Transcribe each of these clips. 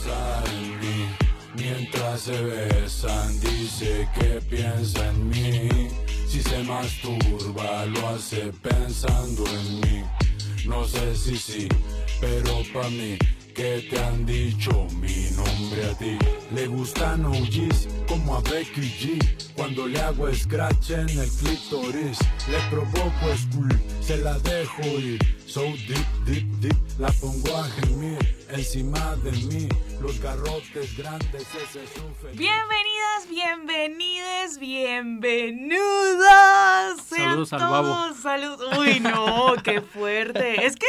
pensar en mí. Mientras se besan, dice que piensa en mí. Si se masturba, lo hace pensando en mí. No sé si sí, pero pa' mí que te han dicho mi nombre a ti. Le gustan OGs como a Becky G. Cuando le hago scratch en el clítoris, le provoco squeak, se la dejo ir. So deep, deep, deep, la pongo a gemir encima de mí. Los garrotes grandes, ese sufre. Bienvenidas, bienvenides, bienvenidos. Sean Saludos al babo. todos, Salud. Uy, no, qué fuerte. Es que,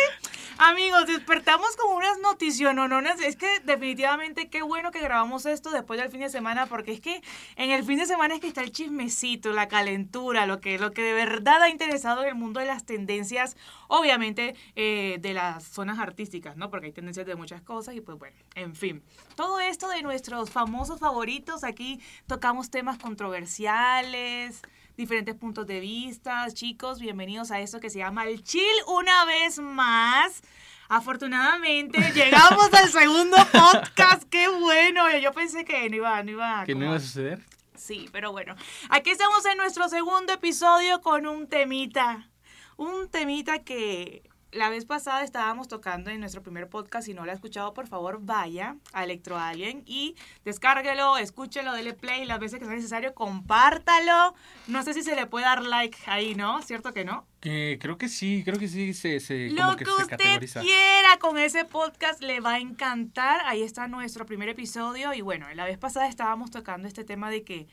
amigos, despertamos con unas noticionononas. Es que definitivamente qué bueno que grabamos esto después del fin de semana, porque es que en el fin de semana es que está el chismecito, la calentura, lo que, lo que de verdad ha interesado en el mundo de las tendencias, obviamente eh, de las zonas artísticas, ¿no? Porque hay tendencias de muchas cosas y pues bueno, en fin. Todo esto de nuestros famosos favoritos, aquí tocamos temas controversiales, diferentes puntos de vista. Chicos, bienvenidos a esto que se llama el chill una vez más. Afortunadamente llegamos al segundo podcast, qué bueno. Yo pensé que no iba, no iba. ¿Que no iba a suceder? Sí, pero bueno. Aquí estamos en nuestro segundo episodio con un temita. Un temita que la vez pasada estábamos tocando en nuestro primer podcast. Si no lo ha escuchado, por favor, vaya a Electro Alien y descárguelo, escúchelo, dele play las veces que sea necesario, compártalo. No sé si se le puede dar like ahí, ¿no? ¿Cierto que no? Que creo que sí, creo que sí se, se Lo como que, que se usted categoriza. quiera con ese podcast le va a encantar. Ahí está nuestro primer episodio. Y bueno, la vez pasada estábamos tocando este tema de que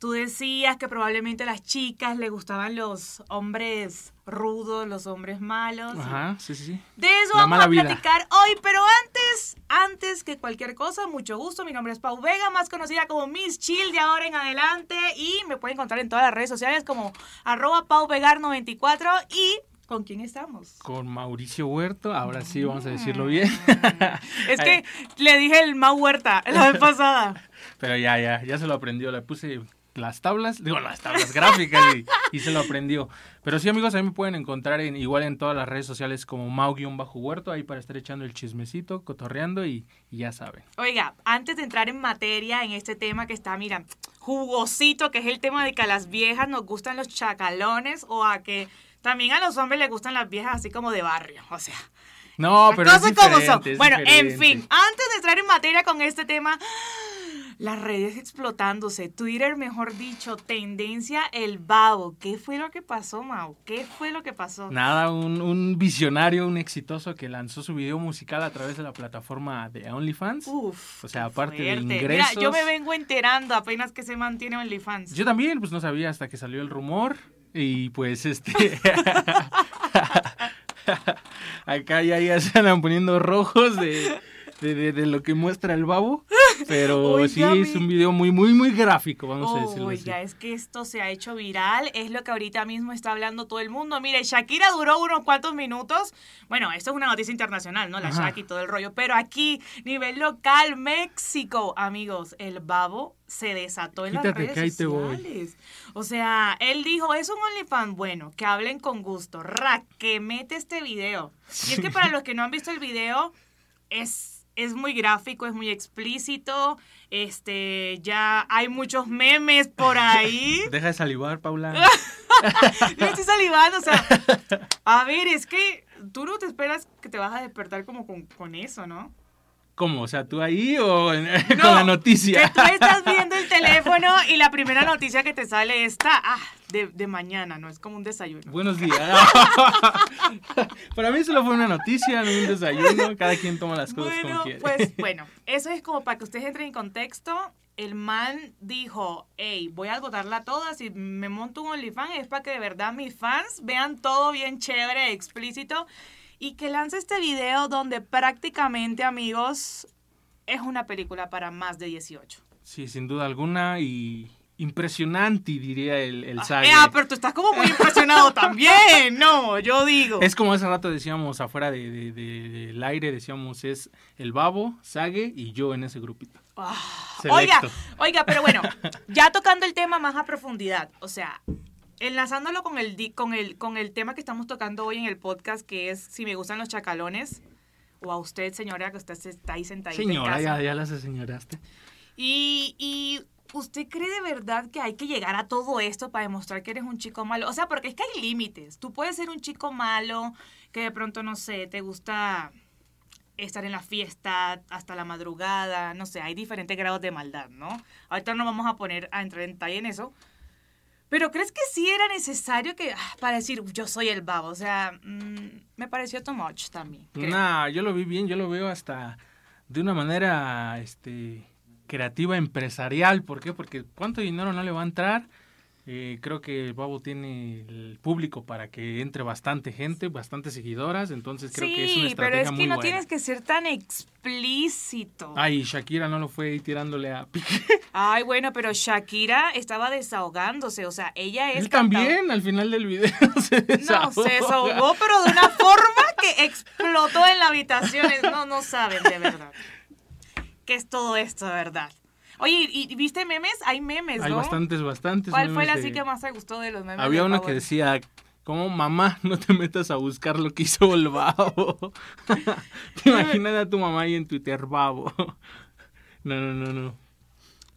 tú decías que probablemente a las chicas le gustaban los hombres rudos, los hombres malos. Ajá, sí, sí, sí. De eso La vamos a vida. platicar hoy, pero antes, antes que cualquier cosa, mucho gusto. Mi nombre es Pau Vega, más conocida como Miss Chill de ahora en adelante. Y me pueden encontrar en todas las redes sociales como arroba pauvegar94. ¿Y con quién estamos? Con Mauricio Huerto, ahora sí vamos a decirlo bien. Es que le dije el Mau Huerta la vez pasada. Pero ya, ya, ya se lo aprendió. Le puse las tablas, digo, las tablas gráficas y, y se lo aprendió. Pero sí, amigos, a mí me pueden encontrar en, igual en todas las redes sociales como Mau-Huerto, ahí para estar echando el chismecito, cotorreando y, y ya saben. Oiga, antes de entrar en materia en este tema que está, mira, jugosito, que es el tema de que a las viejas nos gustan los chacalones o a que también a los hombres les gustan las viejas así como de barrio, o sea. No, pero es cosas como son. es Bueno, en fin, antes de entrar en materia con este tema, las redes explotándose, Twitter, mejor dicho, tendencia el babo. ¿Qué fue lo que pasó, Mau? ¿Qué fue lo que pasó? Nada, un, un visionario, un exitoso que lanzó su video musical a través de la plataforma de OnlyFans. Uf. O sea, aparte de fuerte. Mira, ingresos. yo me vengo enterando apenas que se mantiene OnlyFans. Yo también, pues no sabía hasta que salió el rumor. Y pues este. Acá ya, ya se andan poniendo rojos de, de, de- de lo que muestra el babo. Pero sí, es un video muy, muy, muy gráfico, vamos a decirlo. Oiga, es que esto se ha hecho viral, es lo que ahorita mismo está hablando todo el mundo. Mire, Shakira duró unos cuantos minutos. Bueno, esto es una noticia internacional, ¿no? La Ajá. Shakira y todo el rollo. Pero aquí, nivel local, México, amigos, el babo se desató en las Quítate redes te voy. sociales. O sea, él dijo, es un OnlyFans bueno, que hablen con gusto. Ra, que mete este video. Y es que para los que no han visto el video, es, es muy gráfico, es muy explícito. Este, ya hay muchos memes por ahí. Deja de salivar, Paula. Yo estoy salivando, o sea. A ver, es que tú no te esperas que te vas a despertar como con, con eso, ¿no? ¿Cómo? O sea, tú ahí o en- No, con la noticia. Que tú estás viendo el teléfono y la primera noticia que te sale está, ah, de, de mañana, no es como un desayuno. Buenos días. Para mí solo fue una noticia, no un desayuno. Cada quien toma las cosas Bueno, como quiere. pues bueno, eso es como para que ustedes entren en contexto. El man dijo, hey, voy a agotarla toda, si me monto un OnlyFans es para que de verdad mis fans vean todo bien chévere, explícito, y que lance este video donde prácticamente, amigos, es una película para más de 18. Sí, sin duda alguna y impresionante, diría el, el Ah, eh, ah, pero tú estás como muy impresionado también, no, yo digo. Es como hace rato decíamos afuera de, de- de- del aire, decíamos es el babo, Sage y yo en ese grupito. Ah. Oiga, oiga, pero bueno, ya tocando el tema más a profundidad, o sea, enlazándolo con el, con el, con el tema que estamos tocando hoy en el podcast, que es si me gustan los chacalones. o a usted, señora, que usted está ahí sentadita Señora, en casa. ya, ya las aseñoraste. Y, y ¿usted cree de verdad que hay que llegar a todo esto para demostrar que eres un chico malo? O sea, porque es que hay límites. Tú puedes ser un chico malo que de pronto, no sé, te gusta estar en la fiesta hasta la madrugada, no sé, hay diferentes grados de maldad, ¿no? Ahorita no vamos a poner a entrar en detalle en eso. Pero ¿crees que sí era necesario que ah, para decir yo soy el babo? O sea, mm, me pareció too much también. creo. Nah, yo lo vi bien, yo lo veo hasta de una manera este creativa empresarial. ¿Por qué? Porque cuánto dinero no le va a entrar. Eh, creo que el Babo tiene el público para que entre bastante gente, bastantes seguidoras, entonces creo que es una Sí, pero estrategia es que muy no buena. tienes que ser tan explícito. Ay, Shakira no lo fue ahí tirándole a Piqué. Ay, bueno, pero Shakira estaba desahogándose, o sea, ella es Él también, al final del video se No, desahoga. se desahogó, pero de una forma que explotó en la habitación. No, no saben de verdad. ¿Qué es todo esto, de verdad? Oye, ¿y viste memes? Hay memes, Hay ¿no? bastantes, bastantes. ¿Cuál fue la de- así que más te gustó de los memes? Había uno que decía, como mamá, no te metas a buscar lo que hizo el babo. te imaginas a tu mamá ahí en Twitter, babo. no, no, no, no.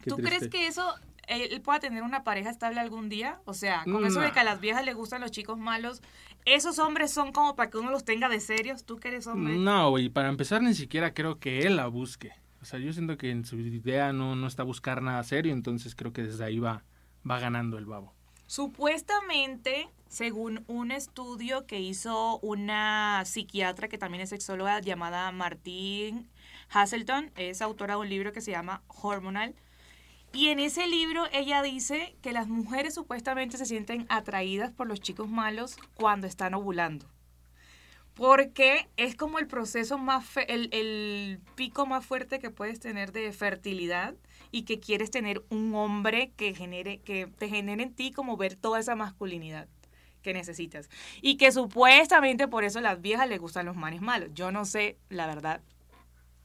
Qué ¿Tú crees triste. que eso eh, él pueda tener una pareja estable algún día? O sea, con eso de que a las viejas les gustan los chicos malos, ¿esos hombres son como para que uno los tenga de serios? ¿Tú que eres hombre? No, güey, para empezar ni siquiera creo que él la busque. O sea, yo siento que en su idea no, no está a buscar nada serio, entonces creo que desde ahí va, va ganando el babo. Supuestamente, según un estudio que hizo una psiquiatra que también es sexóloga llamada Martine Hasselton, es autora de un libro que se llama Hormonal. Y en ese libro ella dice que las mujeres supuestamente se sienten atraídas por los chicos malos cuando están ovulando. Porque es como el proceso más, el, el pico más fuerte que puedes tener de fertilidad y que quieres tener un hombre que genere, que te genere en ti como ver toda esa masculinidad que necesitas. Y que supuestamente por eso a las viejas les gustan los manes malos. Yo no sé, la verdad,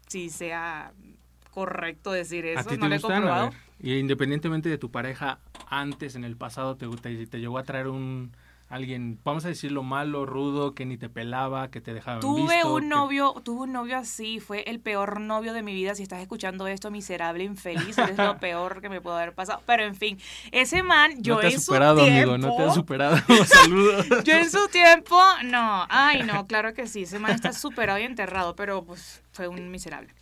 si sea correcto decir eso, ¿A ti no te lo he comprobado. y independientemente de tu pareja, antes, en el pasado, te, te, te llegó a traer un alguien, vamos a decirlo malo, rudo, que ni te pelaba, que te dejaba Tuve visto, un que- novio, tuve un novio así, fue el peor novio de mi vida. Si estás escuchando esto, miserable, infeliz, eres lo peor que me pudo haber pasado. Pero en fin, ese man, yo no te has superado, su tiempo, amigo, no te has superado. Saludos. Yo en su tiempo, no, ay no, claro que sí, ese man está superado y enterrado, pero pues fue un miserable.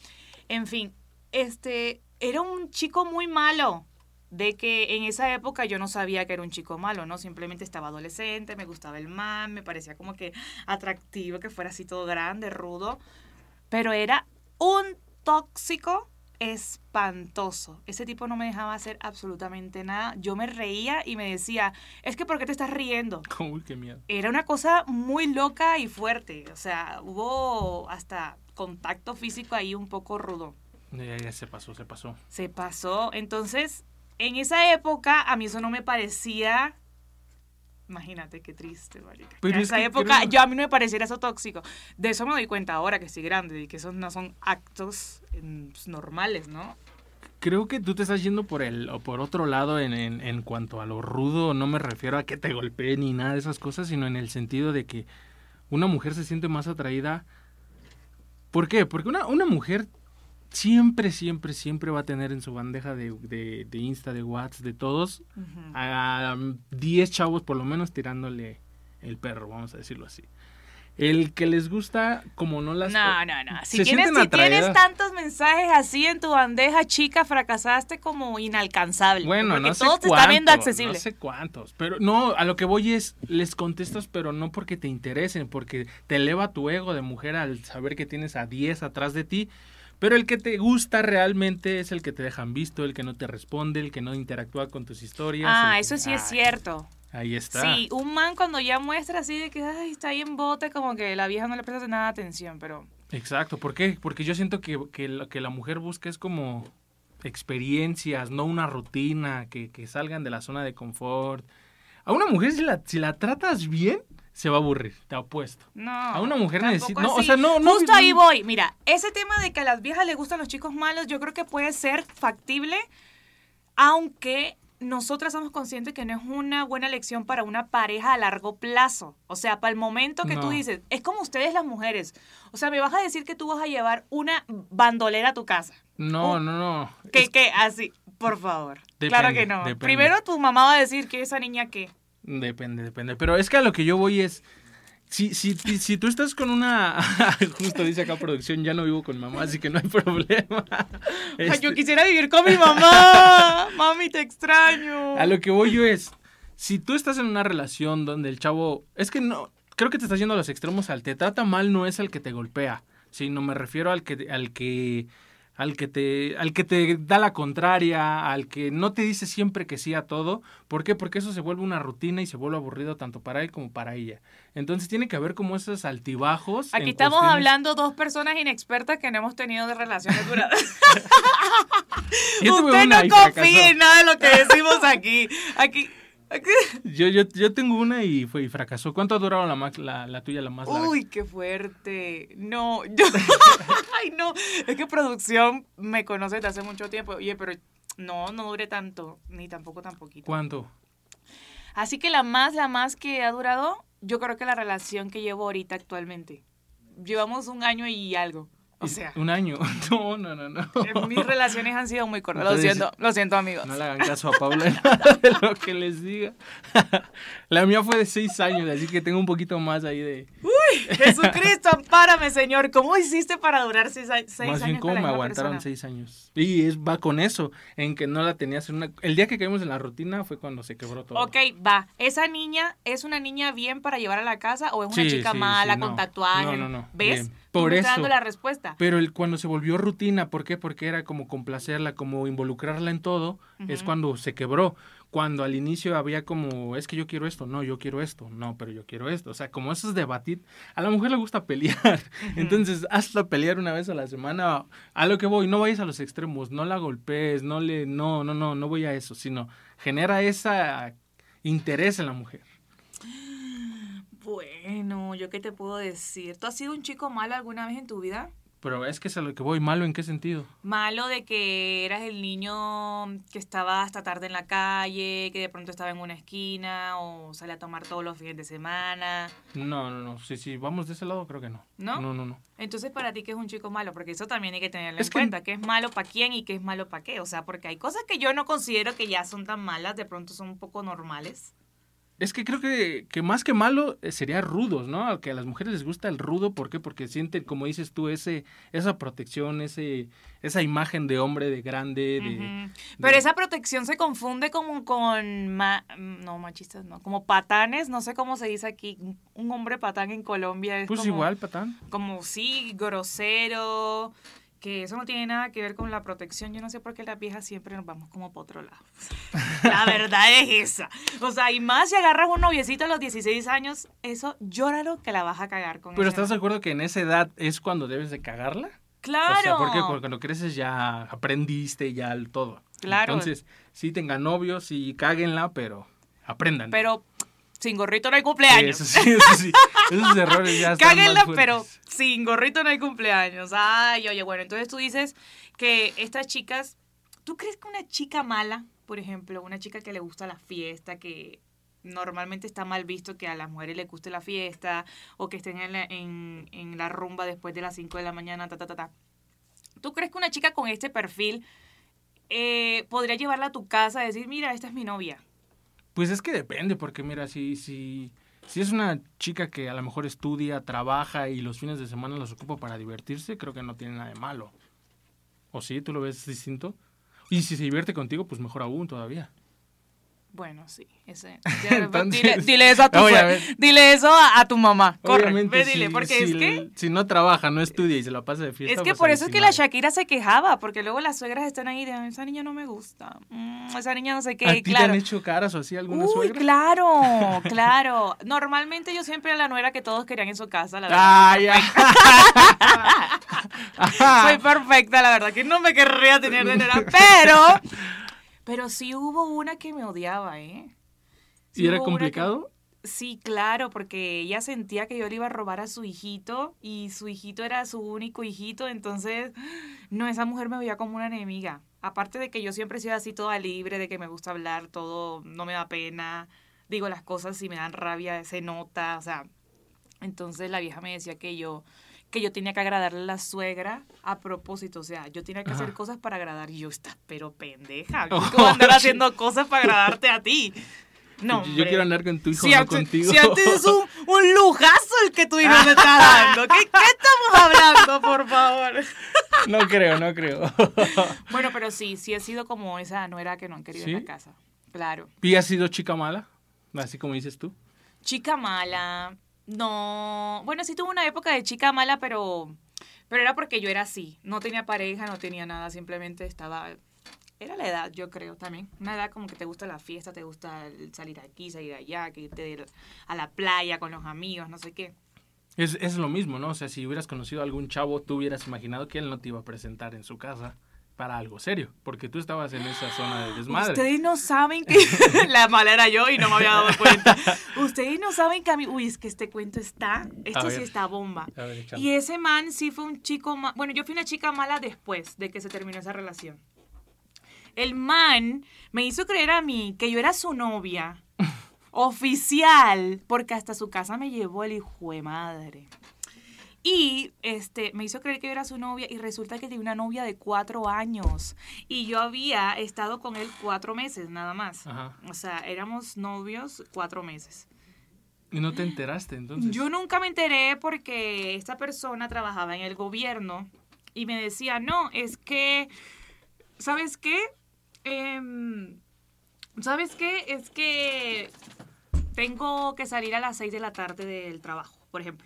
En fin, este, era un chico muy malo, de que en esa época yo no sabía que era un chico malo, ¿no? Simplemente estaba adolescente, me gustaba el man, me parecía como que atractivo, que fuera así todo grande, rudo, pero era un tóxico espantoso. Ese tipo no me dejaba hacer absolutamente nada. Yo me reía y me decía, es que ¿por qué te estás riendo? Uy, qué miedo. era una cosa muy loca y fuerte. O sea, hubo hasta contacto físico ahí un poco rudo. Ya, ya se pasó, se pasó. Se pasó. Entonces, en esa época, a mí eso no me parecía. Imagínate qué triste, marica. Pero en es esa época, creo- yo a mí no me pareciera eso tóxico. De eso me doy cuenta ahora que estoy grande y que esos no son actos mm, pues, normales, ¿no? Creo que tú te estás yendo por el o por otro lado en, en, en cuanto a lo rudo. No me refiero a que te golpeen ni nada de esas cosas, sino en el sentido de que una mujer se siente más atraída. ¿Por qué? Porque una, una mujer siempre, siempre, siempre va a tener en su bandeja de, de, de Insta, de WhatsApp, de todos, a 10 chavos por lo menos tirándole el perro, vamos a decirlo así. El que les gusta, como no las... No, no, no. Si, tienes, si tienes tantos mensajes así en tu bandeja, chica, fracasaste como inalcanzable. Bueno, porque no sé todo te está viendo cuántos, accesible. No sé cuántos, pero no, a lo que voy es, les contestas, pero no porque te interesen, porque te eleva tu ego de mujer al saber que tienes a 10 atrás de ti, pero el que te gusta realmente es el que te dejan visto, el que no te responde, el que no interactúa con tus historias. ah, eso sí es cierto. Ahí está. Sí, un man cuando ya muestra así de que ay, está ahí en bote, como que la vieja no le presta nada de atención, pero Exacto, ¿por qué? Porque yo siento que, que lo que la mujer busca es como experiencias, no una rutina, que, que salgan de la zona de confort. A una mujer si la, si la tratas bien, se va a aburrir, te apuesto. no. A una mujer necesita- no, o sea, no- no- Justo ahí voy. Mira, ese tema de que a las viejas les gustan los chicos malos, yo creo que puede ser factible, aunque nosotras somos conscientes que no es una buena elección para una pareja a largo plazo. O sea, para el momento que tú dices, es como ustedes las mujeres. O sea, me vas a decir que tú vas a llevar una bandolera a tu casa. No, Oh. no, no. Que, Es- que así, por favor. Depende, claro que no. depende. Primero tu mamá va a decir que esa niña qué. Depende, depende. Pero es que a lo que yo voy es. Si, si, si, tú estás con una. Justo dice acá producción, ya no vivo con mamá, así que no hay problema. Ay, Este, yo quisiera vivir con mi mamá. Mami, te extraño. A lo que voy yo es. Si tú estás en una relación donde el chavo. Es que no. Creo que te estás yendo a los extremos. Al te trata mal no es el que te golpea. Sino me refiero al que. Al que al que te al que te da la contraria, al que no te dice siempre que sí a todo, ¿por qué? Porque eso se vuelve una rutina y se vuelve aburrido tanto para él como para ella. Entonces tiene que haber como esos altibajos. Aquí estamos cuestiones- hablando dos personas inexpertas que no hemos tenido de relaciones duraderas. Usted no confía en nada de lo que decimos aquí. Aquí. Yo, yo, yo tengo una y fue y fracasó. ¿Cuánto ha durado la, más- la, la tuya, la más larga? Uy, qué fuerte. No, yo. Ay, no. Es que producción me conoce desde hace mucho tiempo. Oye, pero no, no dure tanto, ni tampoco tan poquito. ¿Cuánto? Así que la más, la más que ha durado, yo creo que la relación que llevo ahorita actualmente. Llevamos un año y algo. O sea, Un año. No, no, no, no. eh, mis relaciones han sido muy cortas. Lo Entonces, siento, lo siento, amigos. No le hagan caso a Paula de lo que les diga. La mía fue de seis años, así que tengo un poquito más ahí de... Jesucristo, ampárame, Señor. ¿Cómo hiciste para durar seis, seis más años bien con cómo me aguantaron persona? seis años. Y es, va con eso, en que no la tenías en una... El día que caímos en la rutina fue cuando se quebró todo. Ok, va. ¿Esa niña es una niña bien para llevar a la casa o es una Sí, chica sí, mala sí, con no. tatuajes? No, no, no, ¿Ves? bien. Por me eso. dando la respuesta. Pero el, cuando se volvió rutina, ¿por qué? Porque era como complacerla, como involucrarla en todo, es cuando se quebró. Cuando al inicio había como, es que yo quiero esto, no, yo quiero esto, no, pero yo quiero esto. O sea, como eso es debatir, a la mujer le gusta pelear. Entonces, hazla pelear una vez a la semana. A lo que voy, no vayas a los extremos, no la golpees, no le, no, no, no, no voy a eso, sino genera esa interés en la mujer. Bueno, ¿yo qué te puedo decir? ¿Tú has sido un chico malo alguna vez en tu vida? Pero es que es a lo que voy, malo en qué sentido. Malo de que eras el niño que estaba hasta tarde en la calle, que de pronto estaba en una esquina o salía a tomar todos los fines de semana. No, no, no, sí, sí, vamos de ese lado, creo que no. ¿No? No, no, no. Entonces, para ti, ¿qué es un chico malo? Porque eso también hay que tenerlo Es en que- cuenta. ¿Qué es malo para quién y qué es malo para qué? O sea, porque hay cosas que yo no considero que ya son tan malas, de pronto son un poco normales. Es que creo que, que más que malo eh, sería rudos, ¿no? Que a las mujeres les gusta el rudo, ¿por qué? Porque sienten, como dices tú, ese, esa protección, ese, esa imagen de hombre, de grande, de... Pero esa protección se confunde como con, ma- no, machistas, no, como patanes, no sé cómo se dice aquí, un hombre patán en Colombia es Pues como, igual, patán. como sí, grosero, que eso no tiene nada que ver con la protección. Yo no sé por qué las viejas siempre nos vamos como por otro lado. La verdad es esa. O sea, y más si agarras un noviecito a los 16 años, eso llóralo que la vas a cagar con Pero ¿estás de acuerdo que en esa edad es cuando debes de cagarla? Claro. O sea, porque cuando creces ya aprendiste ya el todo. Claro. Entonces, sí tengan novios, sí cáguenla, pero aprendan. Pero sin gorrito no hay cumpleaños. Eso sí, eso sí. Esos errores ya están Cáguenla, más pero sin gorrito no hay cumpleaños. Ay, oye, bueno, entonces tú dices que estas chicas, ¿tú crees que una chica mala, por ejemplo, una chica que le gusta la fiesta, que normalmente está mal visto que a las mujeres les guste la fiesta o que estén en la, en, en la rumba después de las 5 de la mañana, ta, ta, ta, ta. ¿Tú crees que una chica con este perfil eh, podría llevarla a tu casa y decir, mira, esta es mi novia? Pues es que depende, porque mira, si, si, si es una chica que a lo mejor estudia, trabaja y los fines de semana los ocupa para divertirse, creo que no tiene nada de malo. ¿O sí? ¿Tú lo ves distinto? Y si se divierte contigo, pues mejor aún todavía. Bueno, sí, ese. ya, Entonces- dile, dile eso a tu dile eso a, a tu mamá. Corre, ve, dile, si- porque si, es que si no trabaja, no estudia y se la pasa de fiesta. es que pues por eso es que la. Shakira se quejaba, porque luego las suegras están ahí de esa niña no me gusta. mm, esa niña no sé qué, ¿A ti te claro. han hecho caras o así alguna Uy, suegra? claro, claro. Normalmente yo siempre era la nuera que todos querían en su casa, la verdad. ¡Ay, ya! Soy perfecta, la verdad, que no me querría tener de nuera, pero pero sí hubo una que me odiaba, ¿eh? Sí ¿Y era que- complicado? Sí, claro, porque ella sentía que yo le iba a robar a su hijito y su hijito era su único hijito, entonces, no, esa mujer me veía como una enemiga. Aparte de que yo siempre he sido así toda libre, de que me gusta hablar, todo, no me da pena, digo las cosas si me dan rabia, se nota, o sea, entonces la vieja me decía que yo que yo tenía que agradarle a la suegra a propósito, o sea, yo tenía que hacer cosas para agradar y yo está, pero pendeja, Oh, ¿cómo andar haciendo cosas para agradarte a ti? No, yo quiero andar con tu hijo, Si no antes, contigo. si antes es un, un lujazo el que tu hijo me está dando. ¿Qué, qué estamos hablando, por favor? no creo, no creo. Bueno, pero sí, sí he sido como esa no era que no han querido en la casa. Claro. ¿Y has sido chica mala? Así como dices tú. Chica mala. No. Bueno, sí tuve una época de chica mala, pero. Pero era porque yo era así. No tenía pareja, no tenía nada. Simplemente estaba. Era la edad, yo creo también. Una edad como que te gusta la fiesta, te gusta salir aquí, salir allá, que irte a la playa con los amigos, no sé qué. Es, es lo mismo, ¿no? O sea, si hubieras conocido a algún chavo, tú hubieras imaginado que él no te iba a presentar en su casa para algo serio, porque tú estabas en esa zona de desmadre. Ustedes no saben que la mala era yo y no me había dado cuenta. Ustedes no saben que a mí, uy, es que este cuento está, esto sí está bomba. Ver. Y ese man sí fue un chico, ma- bueno, yo fui una chica mala después de que se terminó esa relación. El man me hizo creer a mí que yo era su novia oficial, porque hasta su casa me llevó el hijo de madre. Y este, me hizo creer que yo era su novia y resulta que tenía una novia de cuatro años. Y yo había estado con él cuatro meses nada más. Ajá. O sea, éramos novios cuatro meses. Y no te enteraste, entonces. Yo nunca me enteré porque esta persona trabajaba en el gobierno y me decía, no, es que, ¿sabes qué? Em, ¿Sabes qué? Es que tengo que salir a las seis de la tarde del trabajo, por ejemplo.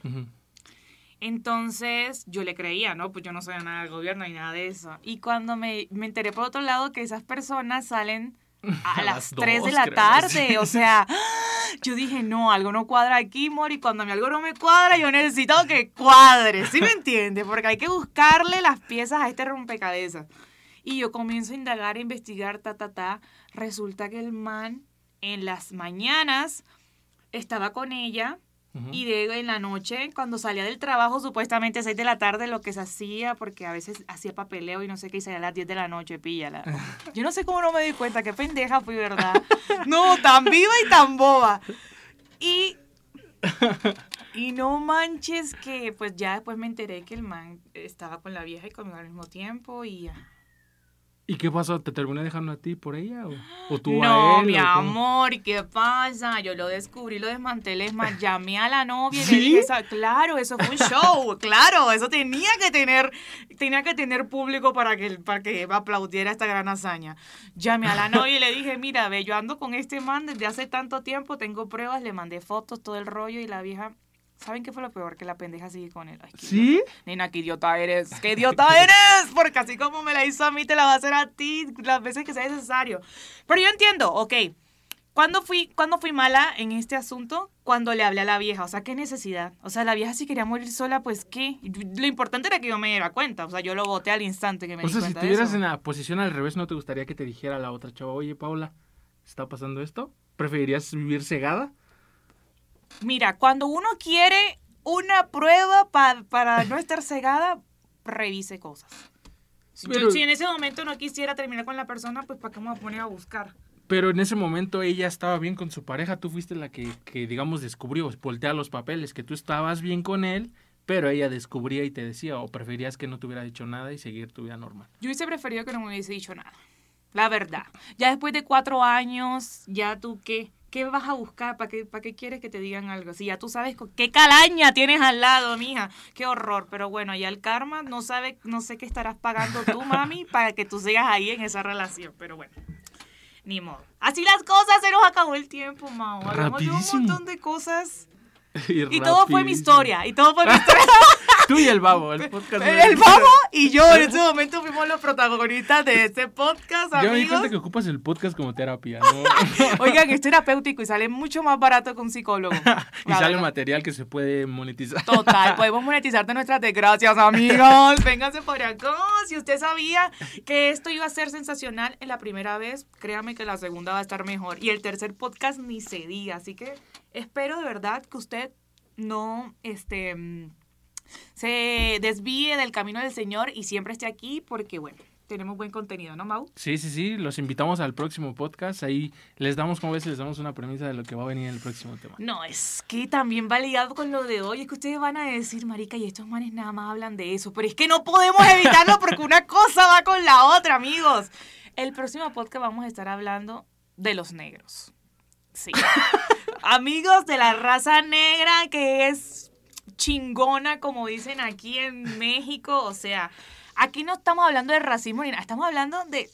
Entonces yo le creía, ¿no? Pues yo no sabía nada del gobierno ni nada de eso. Y cuando me, me enteré por otro lado que esas personas salen a, A las las 3 de la creo, tarde, o sea, yo dije, no, algo no cuadra aquí, Mori, cuando a mí algo no me cuadra, yo necesito que cuadre, ¿sí me entiendes? Porque hay que buscarle las piezas a este rompecabezas. Y yo comienzo a indagar, a investigar, ta, ta, ta. Resulta que el man en las mañanas estaba con ella Y de en la noche, cuando salía del trabajo, supuestamente a 6 de la tarde, lo que se hacía, porque a veces hacía papeleo y no sé qué, y salía a las 10 de la noche, píllala. Yo no sé cómo no me di cuenta, qué pendeja fui, ¿verdad? No, tan viva y tan boba. Y, y no manches que, pues ya después me enteré que el man estaba con la vieja y conmigo al mismo tiempo y... ¿Y qué pasó? ¿Te terminé dejando a ti por ella? ¿O, o tú no, a él? mi o cómo? amor, ¿y qué pasa? Yo lo descubrí, lo desmantelé, es más, llamé a la novia y ¿Sí? le dije, "Sa- claro, eso fue un show, claro, eso tenía que tener, tenía que tener público para que, para que aplaudiera esta gran hazaña. Llamé a la novia y le dije, mira, ve, yo ando con este man desde hace tanto tiempo, tengo pruebas, le mandé fotos, todo el rollo y la vieja... ¿Saben qué fue lo peor? Que la pendeja sigue con él. Ay, ¿Sí? idiota. Nena, qué idiota eres. ¡Qué idiota eres! Porque así como me la hizo a mí, te la va a hacer a ti las veces que sea necesario. Pero yo entiendo, ok. ¿Cuándo fui, ¿Cuándo fui mala en este asunto? Cuando le hablé a la vieja. O sea, ¿qué necesidad? O sea, la vieja si quería morir sola, pues ¿qué? Lo importante era que yo me diera cuenta. O sea, yo lo voté al instante que me O di sea, si cuenta de estuvieras en la posición al revés, ¿no te gustaría que te dijera la otra chava, oye, Paula, ¿está pasando esto? ¿Preferirías vivir cegada? Mira, cuando uno quiere una prueba pa- para no estar cegada, revise cosas. Si, yo- Pero- si en ese momento no quisiera terminar con la persona, pues ¿para qué me voy a poner a buscar? Pero en ese momento ella estaba bien con su pareja, tú fuiste la que, que digamos, descubrió, voltea los papeles, que tú estabas bien con él, pero ella descubría y te decía, o preferías que no te hubiera dicho nada y seguir tu vida normal. Yo hubiese preferido que no me hubiese dicho nada. La verdad. Ya después de cuatro años, ya tú qué. ¿Qué vas a buscar? ¿Para qué, ¿Para qué quieres que te digan algo? Si ya tú sabes con qué calaña tienes al lado, mija. Qué horror. Pero bueno, ya el karma no sabe, no sé qué estarás pagando tú, mami, para que tú sigas ahí en esa relación. Pero bueno, ni modo. Así las cosas, se nos acabó el tiempo, Mao. Hablamos de un montón de cosas. Y, Y todo fue mi historia. Y todo fue mi historia. Tú y el babo, el podcast. de- El babo y yo en ese momento fuimos los protagonistas de este podcast, Ya me di amigos. cuenta que ocupas el podcast como terapia, ¿no? Oigan, es terapéutico y sale mucho más barato que un psicólogo. y La sale verdad. material que se puede monetizar. Total, podemos monetizarte nuestras desgracias, amigos. Vénganse por acá. Si usted sabía que esto iba a ser sensacional en la primera vez, créame que la segunda va a estar mejor. Y el tercer podcast ni se diga. Así que espero de verdad que usted no este, mm, se desvíe del camino del Señor y siempre esté aquí porque, bueno, tenemos buen contenido, ¿no, Mau? Sí, sí, sí, los invitamos al próximo podcast. Ahí les damos, como ves, les damos una premisa de lo que va a venir en el próximo tema. No, es que también va ligado con lo de hoy. Es que ustedes van a decir, marica, y estos manes nada más hablan de eso. Pero es que no podemos evitarlo porque una cosa va con la otra, amigos. El próximo podcast vamos a estar hablando de los negros. Sí. amigos de la raza negra que es chingona, como dicen aquí en México. O sea, aquí no estamos hablando de racismo ni nada, estamos hablando de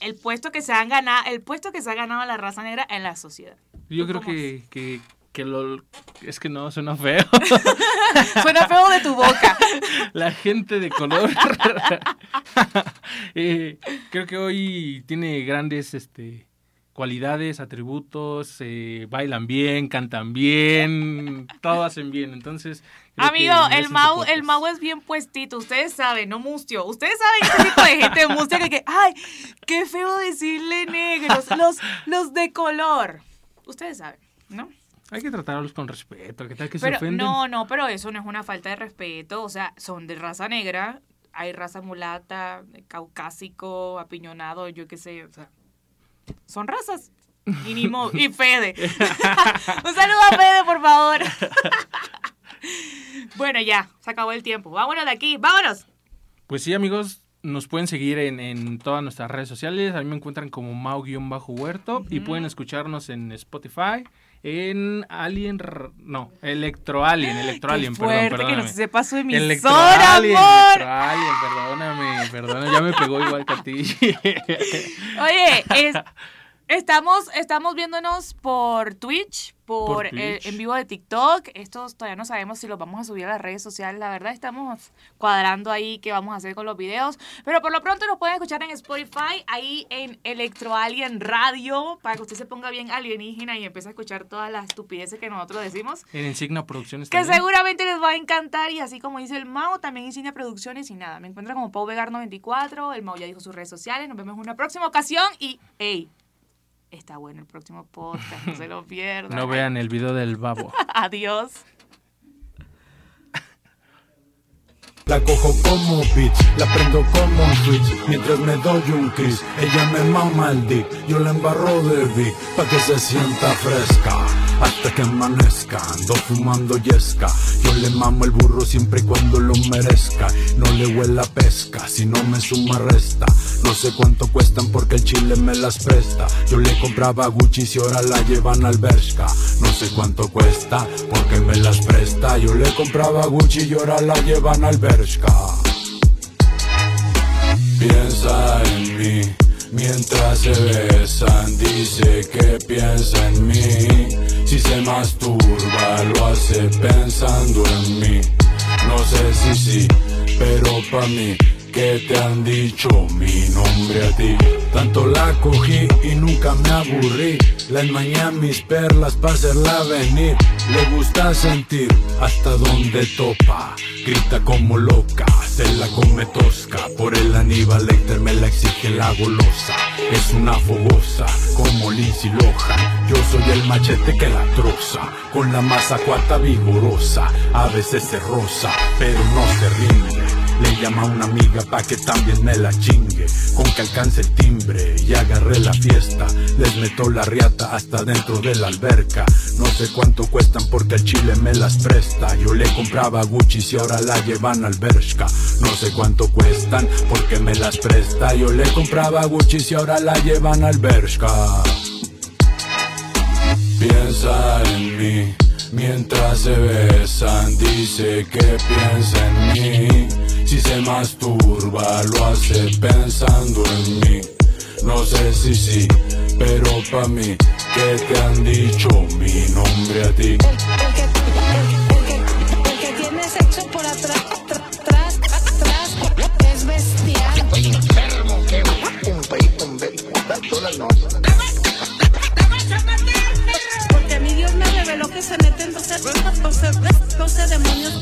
el puesto que se han ganado, el puesto que se ha ganado la raza negra en la sociedad. Yo creo ¿Cómo que, que, que lo... Es que no, suena feo. Suena feo de tu boca. La gente de color. Eh, creo que hoy tiene grandes este, cualidades, atributos, eh, bailan bien, cantan bien, todo hacen bien. Entonces, Amigo, el Mau, el. Mau es bien puestito, ustedes saben, no mustio. Ustedes saben ese tipo de gente mustia que, que, ay, qué feo decirle negros, los, los de color. Ustedes saben, ¿no? Hay que tratarlos con respeto. ¿Qué tal que se Pero ofenden? no, no, pero eso no es una falta de respeto, o sea, son de raza negra, hay raza mulata, caucásico, apiñonado, yo qué sé, o sea, son razas. Y, ni y Fede. Un saludo a Fede, por favor. bueno, ya, se acabó el tiempo. Vámonos de aquí, vámonos. Pues sí, amigos, nos pueden seguir en, en todas nuestras redes sociales. A mí me encuentran como Mau-Huerto y pueden escucharnos en Spotify, en Alien, no, Electro Alien, Electro Qué Alien, perdón, fuerte que nos sepa su Electro Alien, amor. Electro Alien, perdóname, perdóname, ya me pegó igual que a ti. Oye, es- estamos, estamos viéndonos por Twitch, por, Por eh, en vivo de TikTok. Estos todavía no sabemos si los vamos a subir a las redes sociales. La verdad, estamos cuadrando ahí qué vamos a hacer con los videos. Pero por lo pronto nos pueden escuchar en Spotify, ahí en Electro Alien Radio, para que usted se ponga bien alienígena y empiece a escuchar todas las estupideces que nosotros decimos. en Insignia Producciones Que también. seguramente les va a encantar y así como dice el Mau, también Insignia Producciones y nada. Me encuentra como Pau Vegar94, el Mau ya dijo sus redes sociales, nos vemos en una próxima ocasión y, hey, está bueno el próximo podcast, no se lo pierdan. No vean el video del babo. Adiós. La cojo como bitch, la prendo como un switch Mientras me doy un kiss, ella me mama el dick Yo la embarro de Vic, pa' que se sienta fresca Hasta que amanezca, ando fumando yesca. Yo le mamo el burro siempre y cuando lo merezca. No le huela pesca, si no me suma resta. No sé cuánto cuestan porque el chile me las presta. Yo le compraba Gucci y ahora la llevan al Bershka. No sé cuánto cuesta porque me las presta. Yo le compraba Gucci y ahora la llevan al Bershka. Piensa en mí mientras se besan Dice que piensa en mí. Si se masturba lo hace pensando en mí. No sé si sí, pero pa' mí que te han dicho mi nombre a ti. Tanto la cogí y nunca me aburrí. La enmañé mis perlas pa' hacerla venir. Le gusta sentir hasta donde topa. Grita como loca, se la come tosca. Por el Aníbal Lecter me la exige la golosa. Es una fogosa como Lindsay Lohan. Yo soy el machete que la troza. Con la masa cuata vigorosa A veces se rosa, pero no se rinde le llama a una amiga pa' que también me la chingue. Con que alcance el timbre y agarré la fiesta Les meto la riata hasta dentro de la alberca. No sé cuánto cuestan porque el chile me las presta. Yo le compraba Gucci y ahora la llevan al Bershka. No sé cuánto cuestan porque me las presta. Yo le compraba Gucci y ahora la llevan al Bershka. Piensa en mí mientras se besan, dice que piensa en mí. Si se masturba, lo hace pensando en mí. No sé si sí, pero pa' mí, que te han dicho mi nombre a ti. El que, el que lo que se meten, entonces, entonces, entonces demonios.